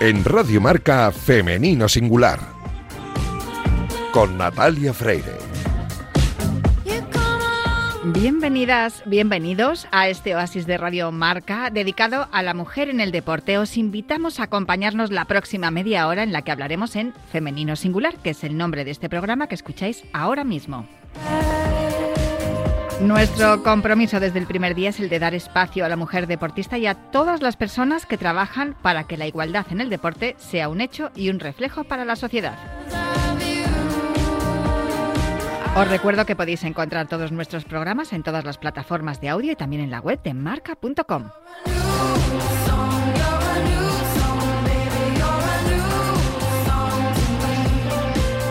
En Radio Marca Femenino Singular. Con Natalia Freire. Bienvenidas, bienvenidos a este oasis de Radio Marca dedicado a la mujer en el deporte. Os invitamos a acompañarnos la próxima media hora en la que hablaremos en Femenino Singular, que es el nombre de este programa que escucháis ahora mismo. Nuestro compromiso desde el primer día es el de dar espacio a la mujer deportista y a todas las personas que trabajan para que la igualdad en el deporte sea un hecho y un reflejo para la sociedad. Os recuerdo que podéis encontrar todos nuestros programas en todas las plataformas de audio y también en la web de marca.com.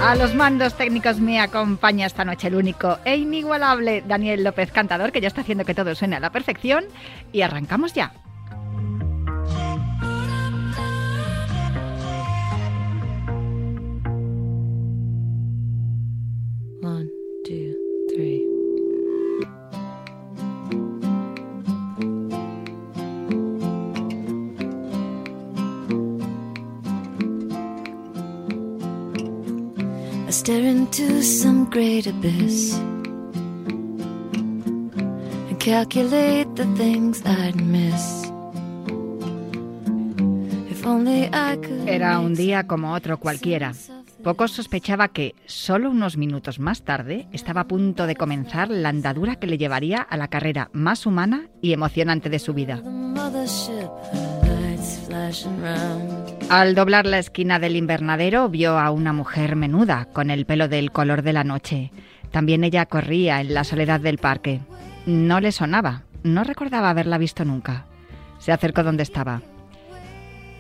A los mandos técnicos me acompaña esta noche el único e inigualable Daniel López Cantador, que ya está haciendo que todo suene a la perfección. Y arrancamos ya. Stare into some great abyss and calculate the things I'd miss. Era un día como otro cualquiera. Poco sospechaba que, solo unos minutos más tarde, estaba a punto de comenzar la andadura que le llevaría a la carrera más humana y emocionante de su vida. Al doblar la esquina del invernadero vio a una mujer menuda, con el pelo del color de la noche. También ella corría en la soledad del parque. No le sonaba, no recordaba haberla visto nunca. Se acercó donde estaba.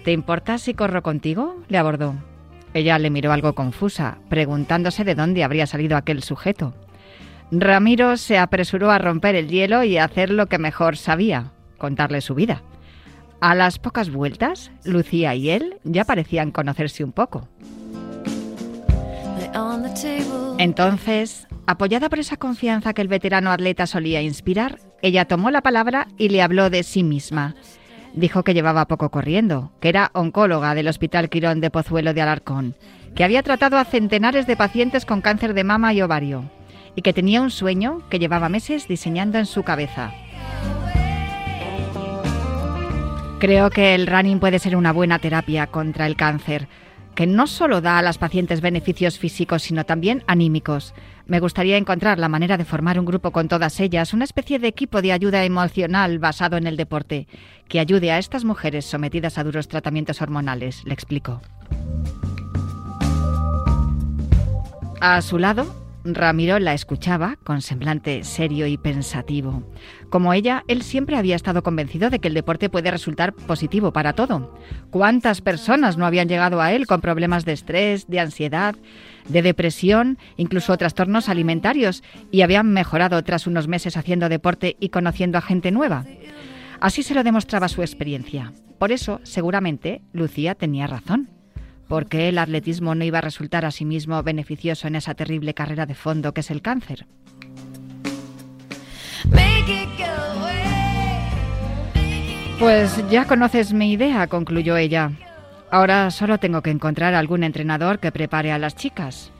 ¿Te importa si corro contigo? le abordó. Ella le miró algo confusa, preguntándose de dónde habría salido aquel sujeto. Ramiro se apresuró a romper el hielo y a hacer lo que mejor sabía, contarle su vida. A las pocas vueltas, Lucía y él ya parecían conocerse un poco. Entonces, apoyada por esa confianza que el veterano atleta solía inspirar, ella tomó la palabra y le habló de sí misma. Dijo que llevaba poco corriendo, que era oncóloga del Hospital Quirón de Pozuelo de Alarcón, que había tratado a centenares de pacientes con cáncer de mama y ovario, y que tenía un sueño que llevaba meses diseñando en su cabeza. Creo que el running puede ser una buena terapia contra el cáncer, que no solo da a las pacientes beneficios físicos, sino también anímicos. Me gustaría encontrar la manera de formar un grupo con todas ellas, una especie de equipo de ayuda emocional basado en el deporte, que ayude a estas mujeres sometidas a duros tratamientos hormonales, le explico. A su lado, Ramiro la escuchaba con semblante serio y pensativo. Como ella, él siempre había estado convencido de que el deporte puede resultar positivo para todo. ¿Cuántas personas no habían llegado a él con problemas de estrés, de ansiedad, de depresión, incluso trastornos alimentarios, y habían mejorado tras unos meses haciendo deporte y conociendo a gente nueva? Así se lo demostraba su experiencia. Por eso, seguramente, Lucía tenía razón. ¿Por qué el atletismo no iba a resultar a sí mismo beneficioso en esa terrible carrera de fondo que es el cáncer. Pues ya conoces mi idea, concluyó ella. Ahora solo tengo que encontrar algún entrenador que prepare a las chicas.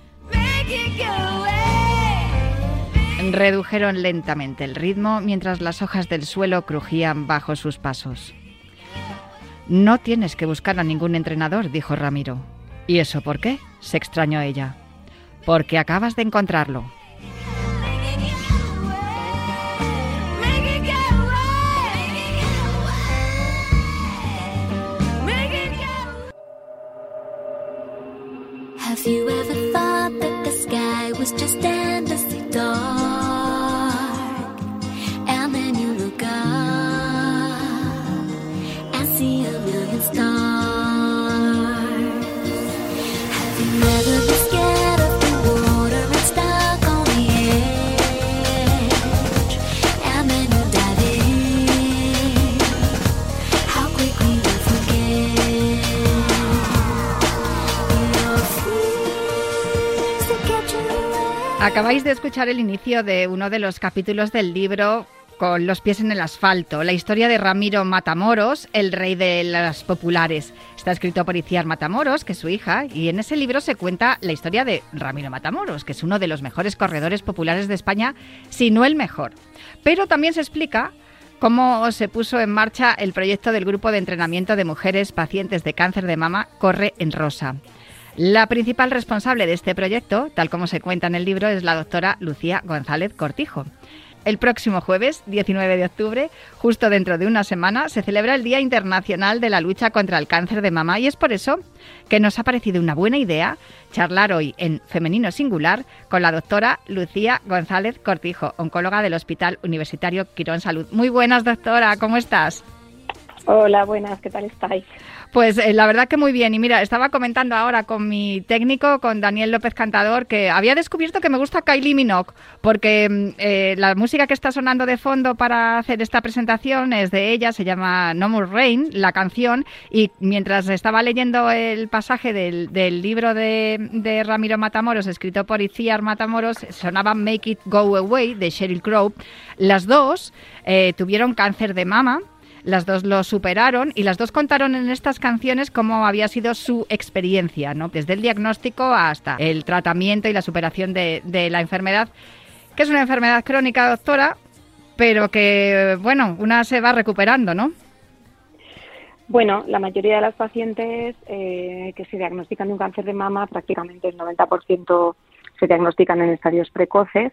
Redujeron lentamente el ritmo mientras las hojas del suelo crujían bajo sus pasos. No tienes que buscar a ningún entrenador, dijo Ramiro. ¿Y eso por qué? se extrañó ella. Porque acabas de encontrarlo. Have you ever thought that the sky was just endlessly Acabáis de escuchar el inicio de uno de los capítulos del libro con los pies en el asfalto, la historia de Ramiro Matamoros, el rey de las populares. Está escrito por Iciar Matamoros, que es su hija, y en ese libro se cuenta la historia de Ramiro Matamoros, que es uno de los mejores corredores populares de España, si no el mejor. Pero también se explica cómo se puso en marcha el proyecto del grupo de entrenamiento de mujeres pacientes de cáncer de mama Corre en Rosa. La principal responsable de este proyecto, tal como se cuenta en el libro, es la doctora Lucía González Cortijo. El próximo jueves, 19 de octubre, justo dentro de una semana, se celebra el Día Internacional de la Lucha contra el Cáncer de Mama y es por eso que nos ha parecido una buena idea charlar hoy en Femenino Singular con la doctora Lucía González Cortijo, oncóloga del Hospital Universitario Quirón Salud. Muy buenas, doctora, ¿cómo estás? Hola, buenas, ¿qué tal estáis? Pues eh, la verdad que muy bien. Y mira, estaba comentando ahora con mi técnico, con Daniel López Cantador, que había descubierto que me gusta Kylie Minogue, porque mm, eh, la música que está sonando de fondo para hacer esta presentación es de ella, se llama No More Rain, la canción, y mientras estaba leyendo el pasaje del, libro de, Ramiro Matamoros, escrito por Iciar Matamoros, sonaba Make It Go Away de Sheryl Crow. Las dos eh, tuvieron cáncer de mama las dos lo superaron y las dos contaron en estas canciones cómo había sido su experiencia, ¿no? Desde el diagnóstico hasta el tratamiento y la superación de, la enfermedad, que es una enfermedad crónica, doctora, pero que, bueno, una se va recuperando, ¿no? Bueno, la mayoría de las pacientes eh, que se diagnostican de un cáncer de mama, prácticamente el 90% se diagnostican en estadios precoces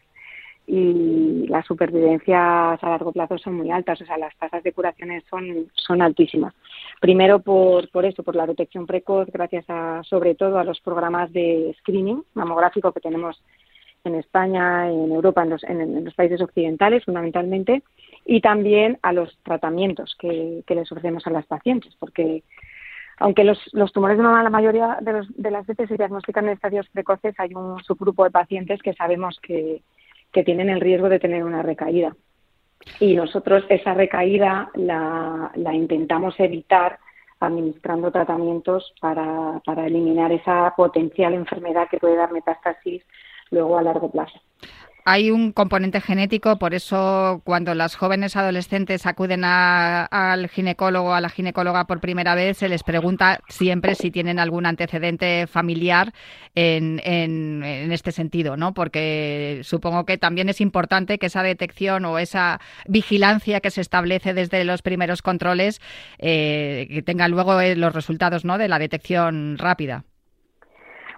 y las supervivencias a largo plazo son muy altas, o sea, las tasas de curaciones son, son altísimas. Primero por, por eso, por la detección precoz, gracias a, sobre todo a los programas de screening mamográfico que tenemos en España, en Europa, en los, en, los países occidentales fundamentalmente, y también a los tratamientos que, que les ofrecemos a las pacientes, porque aunque los, los tumores de mama la mayoría de, los, de las veces se diagnostican en estadios precoces, hay un subgrupo de pacientes que sabemos que, que tienen el riesgo de tener una recaída. Y nosotros esa recaída la, intentamos evitar administrando tratamientos para, para eliminar esa potencial enfermedad que puede dar metástasis luego a largo plazo. Hay un componente genético, por eso cuando las jóvenes adolescentes acuden al ginecólogo a la ginecóloga por primera vez, se les pregunta siempre si tienen algún antecedente familiar en, este sentido, ¿no? Porque supongo que también es importante que esa detección o esa vigilancia que se establece desde los primeros controles eh, tenga luego eh, los resultados, ¿no? De la detección rápida.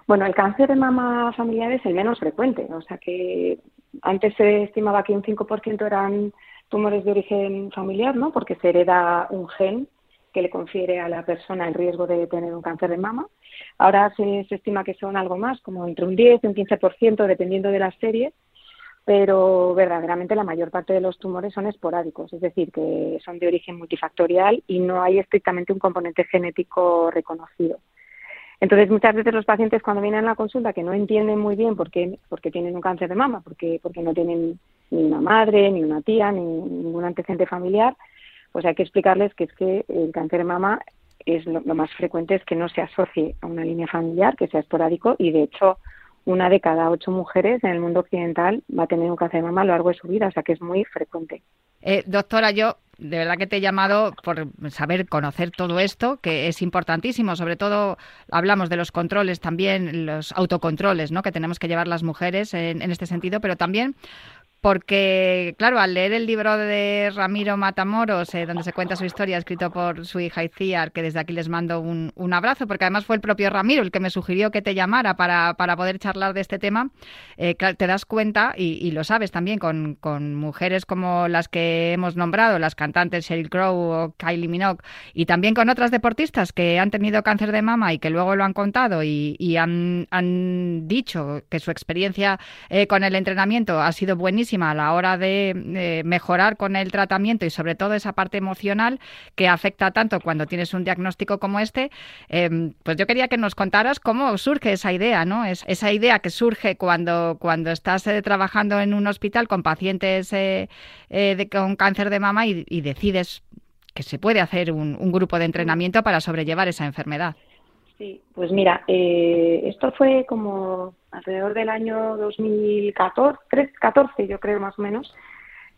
Bueno, el cáncer de mama familiar es el menos frecuente, o sea que antes se estimaba que un 5% eran tumores de origen familiar, ¿no? Porque se hereda un gen que le confiere a la persona el riesgo de tener un cáncer de mama. Ahora se, estima que son algo más, como entre un 10 y un 15%, dependiendo de la serie, pero verdaderamente la mayor parte de los tumores son esporádicos, es decir, que son de origen multifactorial y no hay estrictamente un componente genético reconocido. Entonces, muchas veces los pacientes cuando vienen a la consulta que no entienden muy bien por qué, porque tienen un cáncer de mama, porque, porque no tienen ni una madre, ni una tía, ni ningún antecedente familiar, pues hay que explicarles que es que el cáncer de mama es lo, más frecuente es que no se asocie a una línea familiar, que sea esporádico y de hecho una de cada ocho mujeres en el mundo occidental va a tener un cáncer de mama a lo largo de su vida, o sea que es muy frecuente. Eh, doctora, yo de verdad que te he llamado por saber conocer todo esto, que es importantísimo. Sobre todo hablamos de los controles también, los autocontroles, ¿no? Que tenemos que llevar las mujeres en, en este sentido, pero también porque, claro, al leer el libro de Ramiro Matamoros, eh, donde se cuenta su historia, escrito por su hija Iciar, que desde aquí les mando un, abrazo, porque además fue el propio Ramiro el que me sugirió que te llamara para, poder charlar de este tema, eh, te das cuenta, y, lo sabes también, con, mujeres como las que hemos nombrado, las cantantes Sheryl Crow o Kylie Minogue, y también con otras deportistas que han tenido cáncer de mama y que luego lo han contado y, han, dicho que su experiencia eh, con el entrenamiento ha sido buenísima, a la hora de mejorar con el tratamiento y sobre todo esa parte emocional que afecta tanto cuando tienes un diagnóstico como este, em, pues yo quería que nos contaras cómo surge esa idea, ¿no? Es, esa idea que surge cuando, cuando estás eh, trabajando en un hospital con pacientes eh, eh, con cáncer de mama y, decides que se puede hacer un, grupo de entrenamiento para sobrellevar esa enfermedad. Sí, pues mira, esto fue como alrededor del año 2014, 14 yo creo más o menos,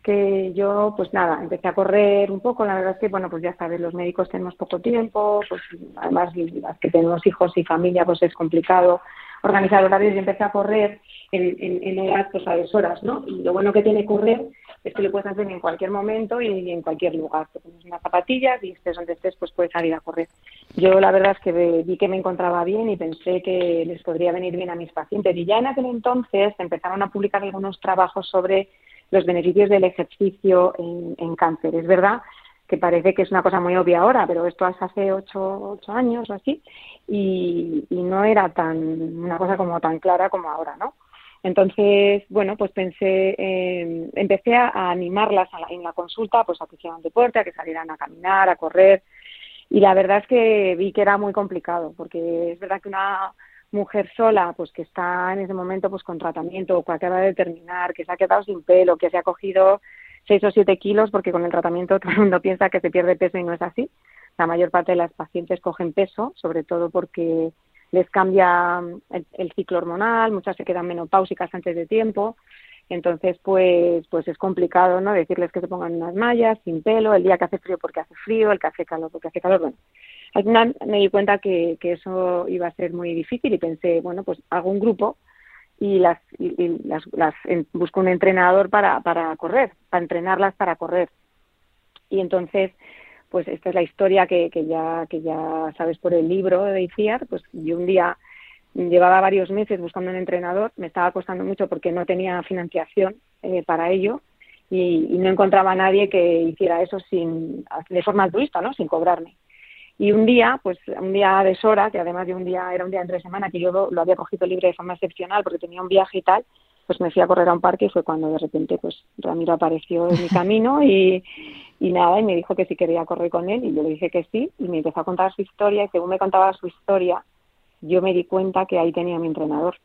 que yo, pues nada, empecé a correr un poco. La verdad es que, bueno, pues ya sabes, los médicos tenemos poco tiempo, pues además las que tenemos hijos y familia, pues es complicado organizar horarios. Y empecé a correr en, en, en pues a horas, ¿no? Y lo bueno que tiene correr es que lo puedes hacer en cualquier momento y en cualquier lugar. Te pones unas zapatillas y estés donde estés, pues puedes salir a correr. Yo la verdad es que vi que me encontraba bien y pensé que les podría venir bien a mis pacientes. Y ya en aquel entonces empezaron a publicar algunos trabajos sobre los beneficios del ejercicio en, cáncer. Es verdad que parece que es una cosa muy obvia ahora, pero esto hace ocho, ocho años o así, y, no era tan una cosa como tan clara como ahora, ¿no? Entonces, bueno, pues pensé, empecé a, animarlas en la consulta, pues a que hicieran deporte, a que salieran a caminar, a correr, y la verdad es que vi que era muy complicado, porque es verdad que una mujer sola, pues que está en ese momento pues con tratamiento o que acaba de terminar, que se ha quedado sin pelo, que se ha cogido seis o siete kilos, porque con el tratamiento todo el mundo piensa que se pierde peso y no es así. La mayor parte de las pacientes cogen peso, sobre todo porque les cambia el, ciclo hormonal, muchas se quedan menopáusicas antes de tiempo, entonces pues pues es complicado, ¿no? Decirles que se pongan unas mallas, sin pelo, el día que hace frío porque hace frío, el que hace calor porque hace calor, bueno, al final me di cuenta que, que eso iba a ser muy difícil y pensé, bueno, pues hago un grupo y las busco un entrenador para, para correr, para entrenarlas para correr. Y entonces, pues esta es la historia que, que ya que ya sabes por el libro de ICIAR, pues yo un día llevaba varios meses buscando un entrenador, me estaba costando mucho porque no tenía financiación eh, para ello y, no encontraba a nadie que hiciera eso sin de forma altruista, ¿no? Sin cobrarme. Y un día, pues un día de Sora, que además de un día, era un día entre semana, que yo lo, había cogido libre de forma excepcional porque tenía un viaje y tal, pues me fui a correr a un parque y fue cuando de repente pues Ramiro apareció en mi camino y, y nada, y me dijo que si quería correr con él y yo le dije que sí y me empezó a contar su historia y según me contaba su historia, yo me di cuenta que ahí tenía mi entrenador.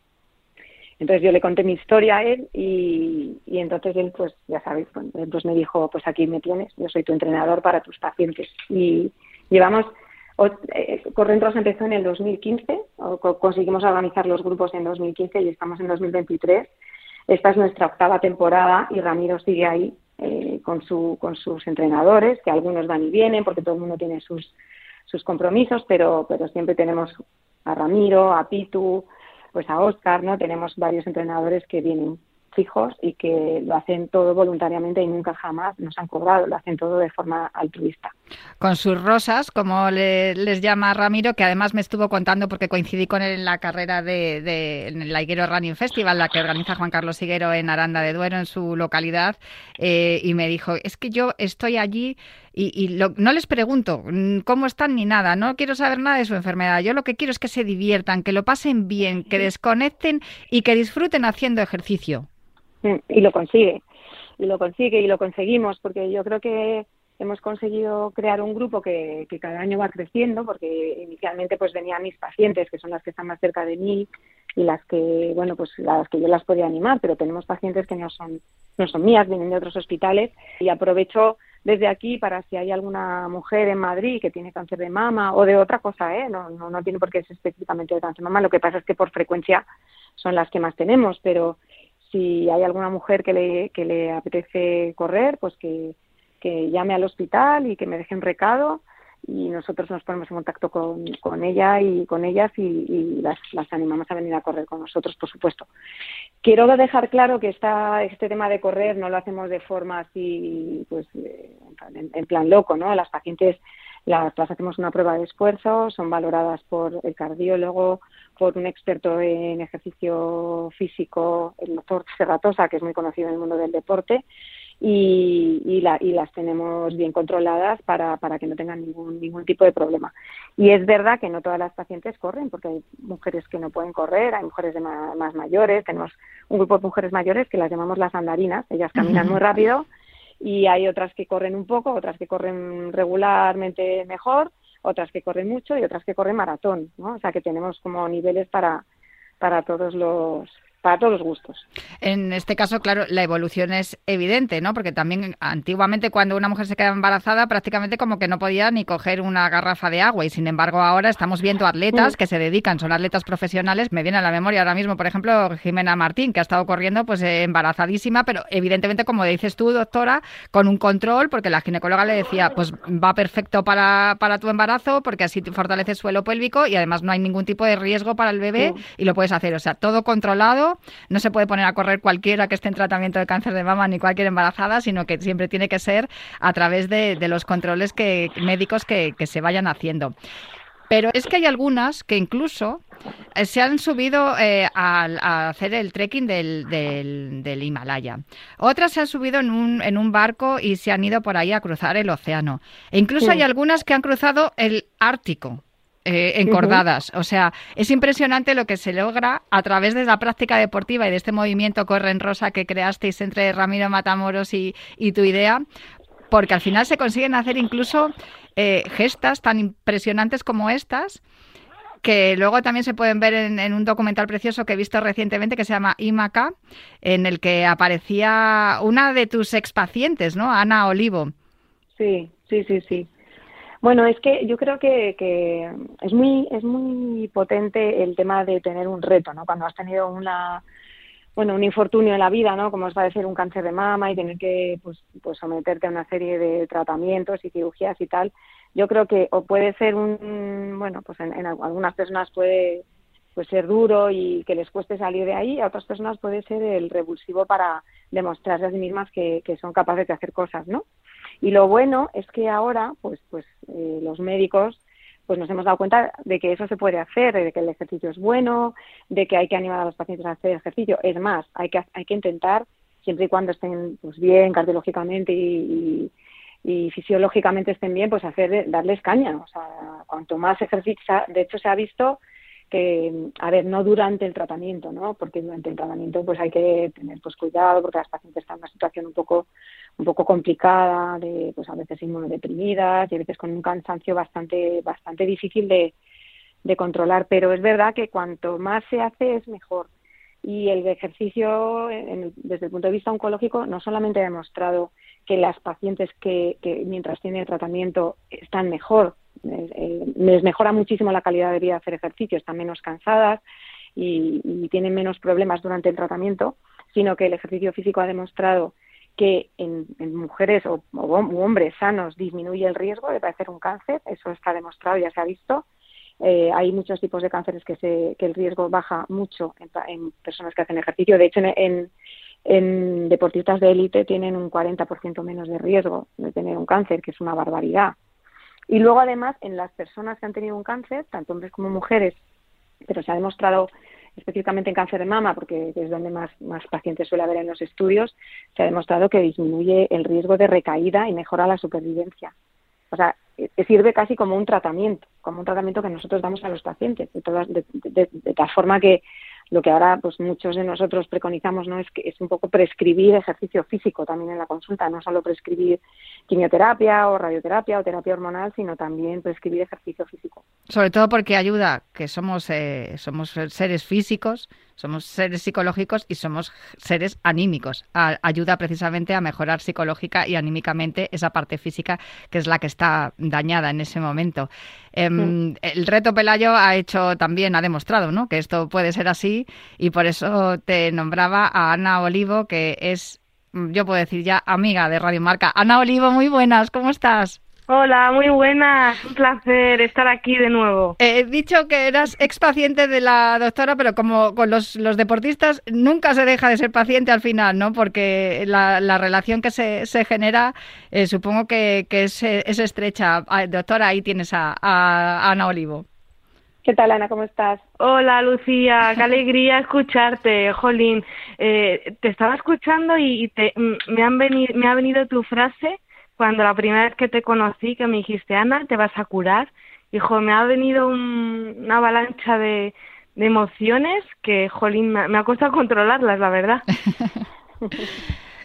Entonces yo le conté mi historia a él y, y entonces él, pues ya pues, pues me dijo, pues aquí me tienes, yo soy tu entrenador para tus pacientes. Y llevamos eh, Correntros empezó en el 2015, conseguimos organizar los grupos en 2015 y estamos en 2023. Esta es nuestra octava temporada y Ramiro sigue ahí eh, con, su, con sus entrenadores, que algunos van y vienen porque todo el mundo tiene sus, sus compromisos, pero, pero siempre tenemos a Ramiro, a Pitu, pues a Oscar, ¿no? Tenemos varios entrenadores que vienen fijos y que lo hacen todo voluntariamente y nunca jamás nos han cobrado, lo hacen todo de forma altruista. Con sus rosas, como les llama Ramiro, que además me estuvo contando porque coincidí con él en la carrera de, en el Higuero Running Festival, la que organiza Juan Carlos Higuero en Aranda de Duero, en su localidad, eh, y me dijo, es que yo estoy allí y, no les pregunto mm, cómo están ni nada, no quiero saber nada de su enfermedad, yo lo que quiero es que se diviertan, que lo pasen bien, que desconecten y que disfruten haciendo ejercicio. Mm, y lo consigue, y lo consigue y lo conseguimos, porque yo creo que hemos conseguido crear un grupo que, que, cada año va creciendo, porque inicialmente pues venían mis pacientes, que son las que están más cerca de mí y las que, bueno, pues las que yo las podía animar, pero tenemos pacientes que no son, no son mías, vienen de otros hospitales y aprovecho desde aquí para si hay alguna mujer en Madrid que tiene cáncer de mama o de otra cosa, ¿eh? no, no, no tiene por qué ser específicamente de cáncer de mama, lo que pasa es que por frecuencia son las que más tenemos, pero si hay alguna mujer que le, que le apetece correr, pues que, que llame al hospital y que me deje un recado y nosotros nos ponemos en contacto con, con ella y con ellas y, las, las, animamos a venir a correr con nosotros, por supuesto. Quiero dejar claro que esta, este tema de correr no lo hacemos de forma así, pues, eh, en, plan loco, ¿no? Las pacientes las, las, hacemos una prueba de esfuerzo, son valoradas por el cardiólogo, por un experto en ejercicio físico, el doctor Serratosa, que es muy conocido en el mundo del deporte, y, y, la, y las tenemos bien controladas para, para que no tengan ningún, ningún tipo de problema. Y es verdad que no todas las pacientes corren, porque hay mujeres que no pueden correr, hay mujeres de más, más mayores, tenemos un grupo de mujeres mayores que las llamamos las andarinas, ellas caminan muy rápido y hay otras que corren un poco, otras que corren regularmente mejor, otras que corren mucho y otras que corren maratón, ¿no? O sea que tenemos como niveles para, para todos los para todos los gustos. En este caso, claro, la evolución es evidente, ¿no? Porque también antiguamente cuando una mujer se quedaba embarazada prácticamente como que no podía ni coger una garrafa de agua y sin embargo ahora estamos viendo atletas mm. que se dedican, son atletas profesionales, me viene a la memoria ahora mismo, por ejemplo, Jimena Martín, que ha estado corriendo pues eh, embarazadísima, pero evidentemente como dices tú, doctora, con un control, porque la ginecóloga le decía, pues va perfecto para, para tu embarazo, porque así fortalece el suelo pélvico y además no hay ningún tipo de riesgo para el bebé y lo puedes hacer, o sea, todo controlado no se puede poner a correr cualquiera que esté en tratamiento de cáncer de mama ni cualquier embarazada, sino que siempre tiene que ser a través de, los controles que, médicos que, se vayan haciendo. Pero es que hay algunas que incluso eh, se han subido eh, a, hacer el trekking del, del, Himalaya. Otras se han subido en un, en un barco y se han ido por ahí a cruzar el océano. E incluso hay algunas que han cruzado el Ártico. Eh, encordadas. O sea, es impresionante lo que se logra a través de la práctica deportiva y de este movimiento Corre en Rosa que creasteis entre Ramiro Matamoros y, tu idea, porque al final se consiguen hacer incluso eh, gestas tan impresionantes como estas que luego también se pueden ver en, un documental precioso que he visto recientemente que se llama IMACA, en el que aparecía una de tus expacientes, ¿no? Ana Olivo. Sí, sí, sí, sí. Bueno, es que yo creo que, que, es muy es muy potente el tema de tener un reto, ¿no? Cuando has tenido una bueno, un infortunio en la vida, ¿no? Como es padecer un cáncer de mama y tener que pues, pues someterte a una serie de tratamientos y cirugías y tal. Yo creo que o puede ser un bueno, pues en, en algunas personas puede pues ser duro y que les cueste salir de ahí, a otras personas puede ser el revulsivo para demostrarse a sí mismas que, que son capaces de hacer cosas, ¿no? Y lo bueno es que ahora, pues, pues eh, los médicos pues nos hemos dado cuenta de que eso se puede hacer, de que el ejercicio es bueno, de que hay que animar a los pacientes a hacer ejercicio. Es más, hay que, hay que intentar, siempre y cuando estén pues, bien cardiológicamente y, fisiológicamente estén bien, pues hacer darles caña. O sea, cuanto más ejercicio, de hecho se ha visto que, a ver, no durante el tratamiento, ¿no? Porque durante el tratamiento pues hay que tener pues cuidado porque las pacientes están en una situación un poco un poco complicada, de pues a veces inmunodeprimidas y a veces con un cansancio bastante bastante difícil de, controlar, pero es verdad que cuanto más se hace es mejor. Y el ejercicio, desde el punto de vista oncológico, no solamente ha demostrado que las pacientes que, que mientras tienen tratamiento están mejor, eh, les mejora muchísimo la calidad de vida hacer ejercicio, están menos cansadas y, tienen menos problemas durante el tratamiento, sino que el ejercicio físico ha demostrado que en, mujeres o, hombres sanos disminuye el riesgo de padecer un cáncer, eso está demostrado, ya se ha visto. Eh, hay muchos tipos de cánceres que, se, que el riesgo baja mucho en, personas que hacen ejercicio. De hecho, en, en deportistas de élite tienen un 40% menos de riesgo de tener un cáncer, que es una barbaridad. Y luego, además, en las personas que han tenido un cáncer, tanto hombres como mujeres, pero se ha demostrado específicamente en cáncer de mama, porque es donde más, más pacientes suele haber en los estudios, se ha demostrado que disminuye el riesgo de recaída y mejora la supervivencia. O sea, eh, sirve casi como un tratamiento, como un tratamiento que nosotros damos a los pacientes, de, todas, de, de tal forma que lo que ahora pues muchos de nosotros preconizamos no es que es un poco prescribir ejercicio físico también en la consulta no solo prescribir quimioterapia o radioterapia o terapia hormonal sino también prescribir ejercicio físico. Sobre todo porque ayuda que somos eh, somos seres físicos somos seres psicológicos y somos seres anímicos. ayuda precisamente a mejorar psicológica y anímicamente esa parte física que es la que está dañada en ese momento. Em, mm. El reto Pelayo ha hecho también, ha demostrado ¿no? que esto puede ser así y por eso te nombraba a Ana Olivo, que es, yo puedo decir ya, amiga de Radio Marca. Ana Olivo, muy buenas, ¿cómo estás? Hola, muy buenas. Un placer estar aquí de nuevo. He dicho que eras ex paciente de la doctora, pero como con los, deportistas nunca se deja de ser paciente al final, ¿no? Porque la, relación que se, se genera eh, supongo que, es, estrecha. Ah, doctora, ahí tienes a, Ana Olivo. ¿Qué tal, Ana? ¿Cómo estás? Hola, Lucía. Qué alegría escucharte, Jolín. Eh, te estaba escuchando y te, mm, me, han venido, me ha venido tu frase cuando la primera vez que te conocí, que me dijiste, Ana, te vas a curar, hijo, me ha venido una avalancha de, emociones que, jolín, me, ha costado controlarlas, la verdad.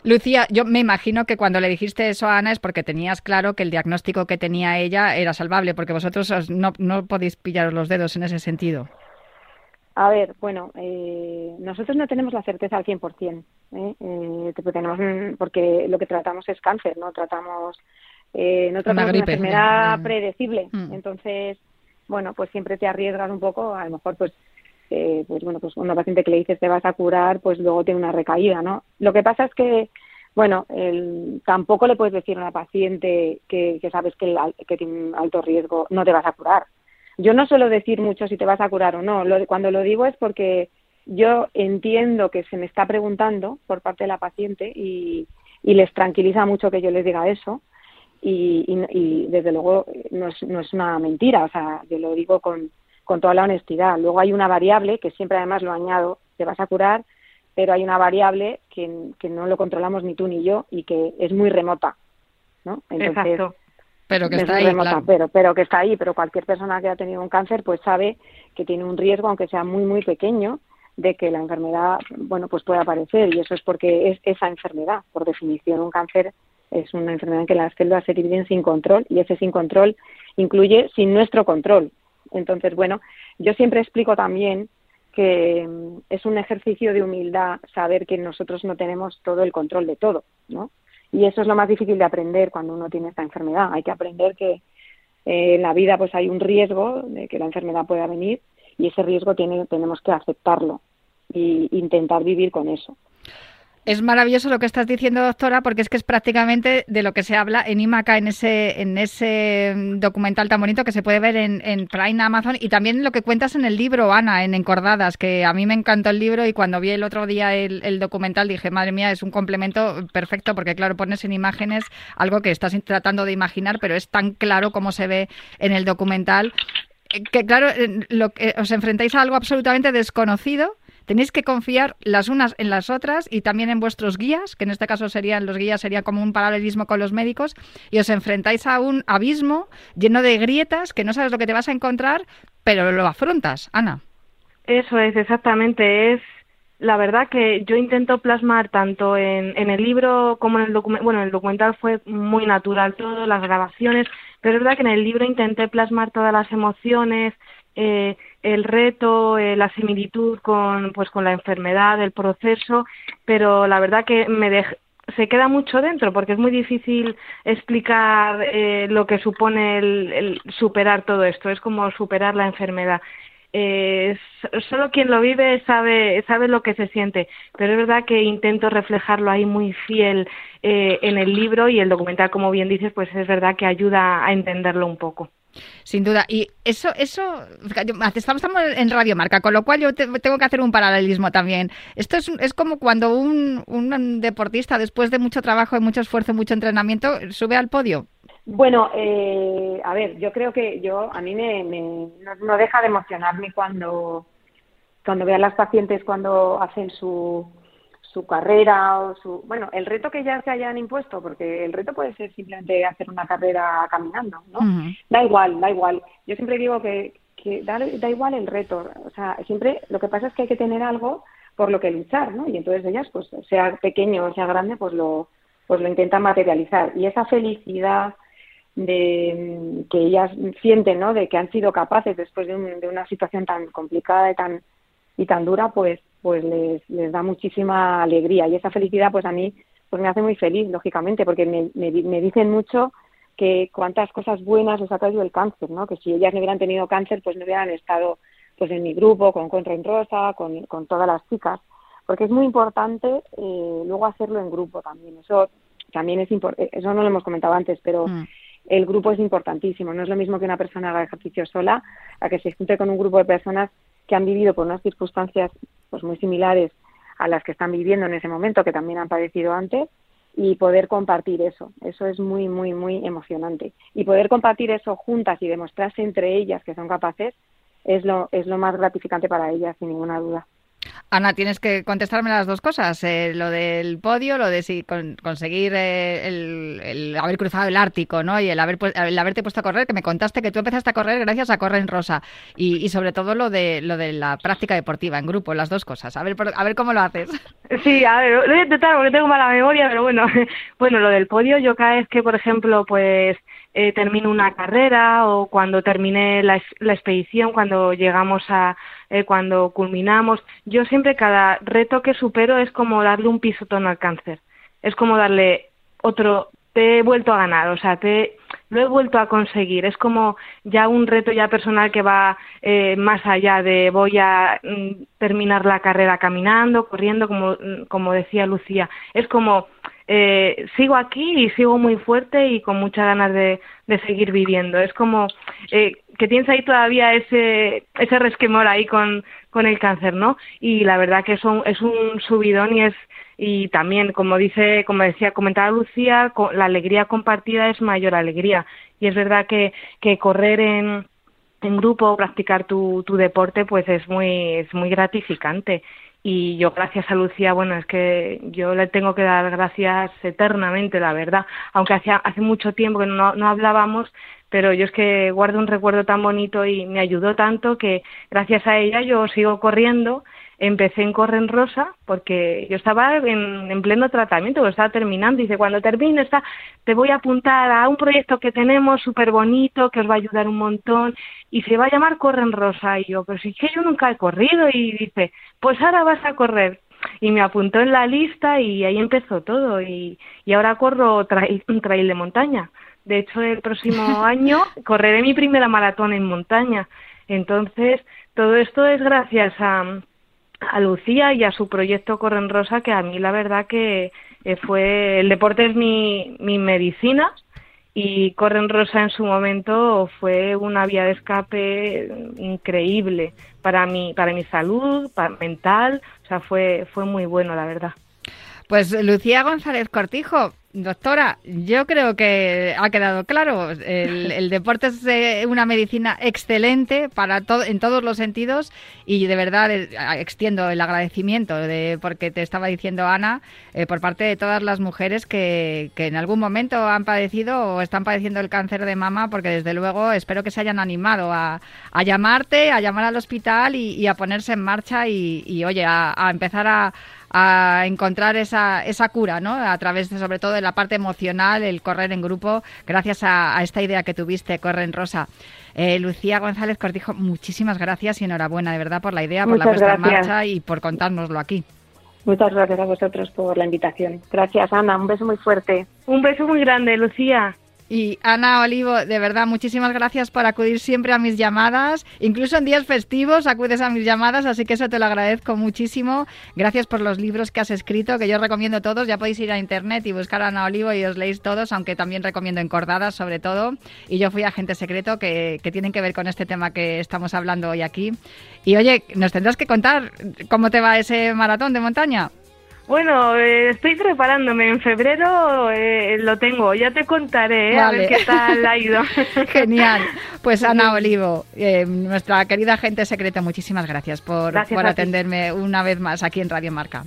Lucía, yo me imagino que cuando le dijiste eso a Ana es porque tenías claro que el diagnóstico que tenía ella era salvable, porque vosotros no, no podéis pillaros los dedos en ese sentido. A ver, bueno, eh, nosotros no tenemos la certeza al 100%, ¿eh? Eh, tenemos, porque lo que tratamos es cáncer, no tratamos, eh, no tratamos una, enfermedad predecible. Mm. Entonces, bueno, pues siempre te arriesgas un poco, a lo mejor pues eh, pues bueno, pues una paciente que le dices te vas a curar, pues luego tiene una recaída, ¿no? Lo que pasa es que, bueno, el, tampoco le puedes decir a una paciente que, que sabes que, que tiene un alto riesgo, no te vas a curar. Yo no suelo decir mucho si te vas a curar o no. Lo, cuando lo digo es porque yo entiendo que se me está preguntando por parte de la paciente y, y les tranquiliza mucho que yo les diga eso. Y, y, desde luego no es, no es una mentira, o sea, yo lo digo con, con toda la honestidad. Luego hay una variable, que siempre además lo añado, te vas a curar, pero hay una variable que, no lo controlamos ni tú ni yo y que es muy remota, ¿no? Entonces, pero que está ahí, pero, pero que está ahí, pero cualquier persona que ha tenido un cáncer pues sabe que tiene un riesgo, aunque sea muy, muy pequeño, de que la enfermedad, bueno, pues pueda aparecer y eso es porque es esa enfermedad. Por definición, un cáncer es una enfermedad en que las células se dividen sin control y ese sin control incluye sin nuestro control. Entonces, bueno, yo siempre explico también que mm, es un ejercicio de humildad saber que nosotros no tenemos todo el control de todo, ¿no? Y eso es lo más difícil de aprender cuando uno tiene esta enfermedad. Hay que aprender que eh, en la vida pues hay un riesgo de que la enfermedad pueda venir y ese riesgo tiene, tenemos que aceptarlo e intentar vivir con eso. Es maravilloso lo que estás diciendo, doctora, porque es que es prácticamente de lo que se habla en IMACA, en ese, en ese documental tan bonito que se puede ver en, en Prime Amazon y también lo que cuentas en el libro, Ana, en Encordadas, que a mí me encantó el libro y cuando vi el otro día el, documental dije, madre mía, es un complemento perfecto porque, claro, pones en imágenes algo que estás tratando de imaginar, pero es tan claro como se ve en el documental que, claro, lo, os enfrentáis a algo absolutamente desconocido Tenéis que confiar las unas en las otras y también en vuestros guías, que en este caso serían los guías, sería como un paralelismo con los médicos, y os enfrentáis a un abismo lleno de grietas que no sabes lo que te vas a encontrar, pero lo afrontas, Ana. Eso es, exactamente. Es la verdad que yo intento plasmar tanto en, en el libro como en el documental. Bueno, el documental fue muy natural todo, las grabaciones, pero es verdad que en el libro intenté plasmar todas las emociones, eh, el reto, eh, la similitud con, pues, con la enfermedad, el proceso, pero la verdad que me se queda mucho dentro porque es muy difícil explicar eh, lo que supone el, superar todo esto, es como superar la enfermedad. Eh, solo quien lo vive sabe, sabe lo que se siente, pero es verdad que intento reflejarlo ahí muy fiel eh, en el libro y el documental, como bien dices, pues es verdad que ayuda a entenderlo un poco. Sin duda. Y eso, eso, estamos, en Radio Marca, con lo cual yo tengo que hacer un paralelismo también. Esto es, es como cuando un, un, deportista, después de mucho trabajo, mucho esfuerzo, mucho entrenamiento, sube al podio. Bueno, eh, a ver, yo creo que yo, a mí me, no, deja de emocionarme cuando, cuando veo a las pacientes cuando hacen su, su carrera o su bueno el reto que ya se hayan impuesto porque el reto puede ser simplemente hacer una carrera caminando no da igual da igual. Yo siempre digo que, que da, da, igual el reto. O sea siempre lo que pasa es que hay que tener algo por lo que luchar no y entonces ellas pues sea pequeño o sea grande pues lo pues lo intentan materializar. Y esa felicidad de que ellas sienten no de que han sido capaces después de, de una situación tan complicada y tan y tan dura pues pues les, les da muchísima alegría y esa felicidad pues a mí pues me hace muy feliz lógicamente porque me, me, dicen mucho que cuántas cosas buenas les ha traído el cáncer no que si ellas no hubieran tenido cáncer pues no hubieran estado pues en mi grupo con Contra en Rosa con, con todas las chicas. Porque es muy importante eh, luego hacerlo en grupo también. Eso también es eso no lo hemos comentado antes pero mm. el grupo es importantísimo. No es lo mismo que una persona haga ejercicio sola a que se junte con un grupo de personas que han vivido por unas circunstancias pues muy similares a las que están viviendo en ese momento, que también han padecido antes, y poder compartir eso. Eso es muy, muy, muy emocionante. Y poder compartir eso juntas y demostrarse entre ellas que son capaces es lo, es lo más gratificante para ellas, sin ninguna duda. Ana, tienes que contestarme las dos cosas, eh, lo del podio, lo de si conseguir eh, el, haber cruzado el Ártico, ¿no? Y el, haber, el haberte puesto a correr, que me contaste que tú empezaste a correr gracias a Correr en Rosa. Y, sobre todo lo de lo de la práctica deportiva en grupo, las dos cosas. A ver, a ver cómo lo haces. Sí, a ver, lo voy a intentar porque tengo mala memoria, pero bueno, bueno, lo del podio, yo cada vez que, por ejemplo, pues eh, termino una carrera o cuando terminé la, expedición, cuando llegamos a, eh, cuando culminamos. Yo siempre cada reto que supero es como darle un pisotón al cáncer. Es como darle otro, te he vuelto a ganar, o sea, te, lo he vuelto a conseguir. Es como ya un reto ya personal que va eh, más allá de voy a mm, terminar la carrera caminando, corriendo, como, mm, como decía Lucía. Es como eh, sigo aquí y sigo muy fuerte y con muchas ganas de, de seguir viviendo. Es como eh, que tienes ahí todavía ese, ese resquemor ahí con, con el cáncer, ¿no? Y la verdad que es un, es un subidón y es y también como dice como decía comentaba Lucía la alegría compartida es mayor alegría y es verdad que, que correr en en grupo practicar tu, tu deporte pues es muy es muy gratificante y yo gracias a Lucía bueno es que yo le tengo que dar gracias eternamente la verdad. Aunque hace hace mucho tiempo que no, no hablábamos pero yo es que guardo un recuerdo tan bonito y me ayudó tanto que gracias a ella yo sigo corriendo empecé en Corren Rosa porque yo estaba en, pleno tratamiento, lo estaba terminando. Dice, cuando termine, está, te voy a apuntar a un proyecto que tenemos súper bonito, que os va a ayudar un montón, y se va a llamar Corren Rosa. Y yo, pero si es que yo nunca he corrido. Y dice, pues ahora vas a correr. Y me apuntó en la lista y ahí empezó todo. Y, y ahora corro trail, un trail de montaña. De hecho, el próximo año correré mi primera maratón en montaña. Entonces, todo esto es gracias a, a Lucía y a su proyecto Corren Rosa, que a mí la verdad que eh, fue, el deporte es mi, mi medicina y Corren Rosa en su momento fue una vía de escape increíble para mi, para mi salud, para, mental, o sea, fue, fue muy bueno, la verdad. Pues Lucía González Cortijo, Doctora, yo creo que ha quedado claro. El, deporte es eh, una medicina excelente para todo, en todos los sentidos y de verdad eh, extiendo el agradecimiento de porque te estaba diciendo Ana eh, por parte de todas las mujeres que, que, en algún momento han padecido o están padeciendo el cáncer de mama porque desde luego espero que se hayan animado a, a llamarte, a llamar al hospital y, a ponerse en marcha y, y oye a, a empezar a a encontrar esa, esa cura, ¿no? A través de, sobre todo de la parte emocional, el correr en grupo, gracias a, esta idea que tuviste, Corre en Rosa. Eh, Lucía González Cortijo, muchísimas gracias y enhorabuena de verdad por la idea, por la puesta en marcha y por contárnoslo aquí. Muchas gracias a vosotros por la invitación. Gracias, Ana. Un beso muy fuerte. Un beso muy grande, Lucía. Y Ana Olivo, de verdad, muchísimas gracias por acudir siempre a mis llamadas. Incluso en días festivos acudes a mis llamadas, así que eso te lo agradezco muchísimo. Gracias por los libros que has escrito, que yo recomiendo todos. Ya podéis ir a internet y buscar a Ana Olivo y os leéis todos, aunque también recomiendo encordadas sobre todo. Y yo fui agente secreto, que, que tienen que ver con este tema que estamos hablando hoy aquí. Y oye, nos tendrás que contar cómo te va ese maratón de montaña. Bueno, eh, estoy preparándome. En febrero eh, lo tengo. Ya te contaré eh, a ver qué tal ha ido. Genial. Pues Ana Olivo, nuestra querida gente secreta, muchísimas gracias por, por atenderme una vez más aquí en Radio Marca.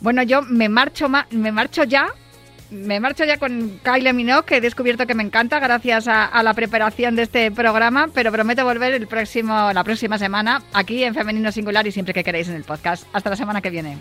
Bueno, yo me marcho, me marcho ya me marcho ya con Kylie Minogue, que he descubierto que me encanta gracias a, la preparación de este programa, pero prometo volver el próximo, la próxima semana aquí en Femenino Singular y siempre que queréis en el podcast. Hasta la semana que viene.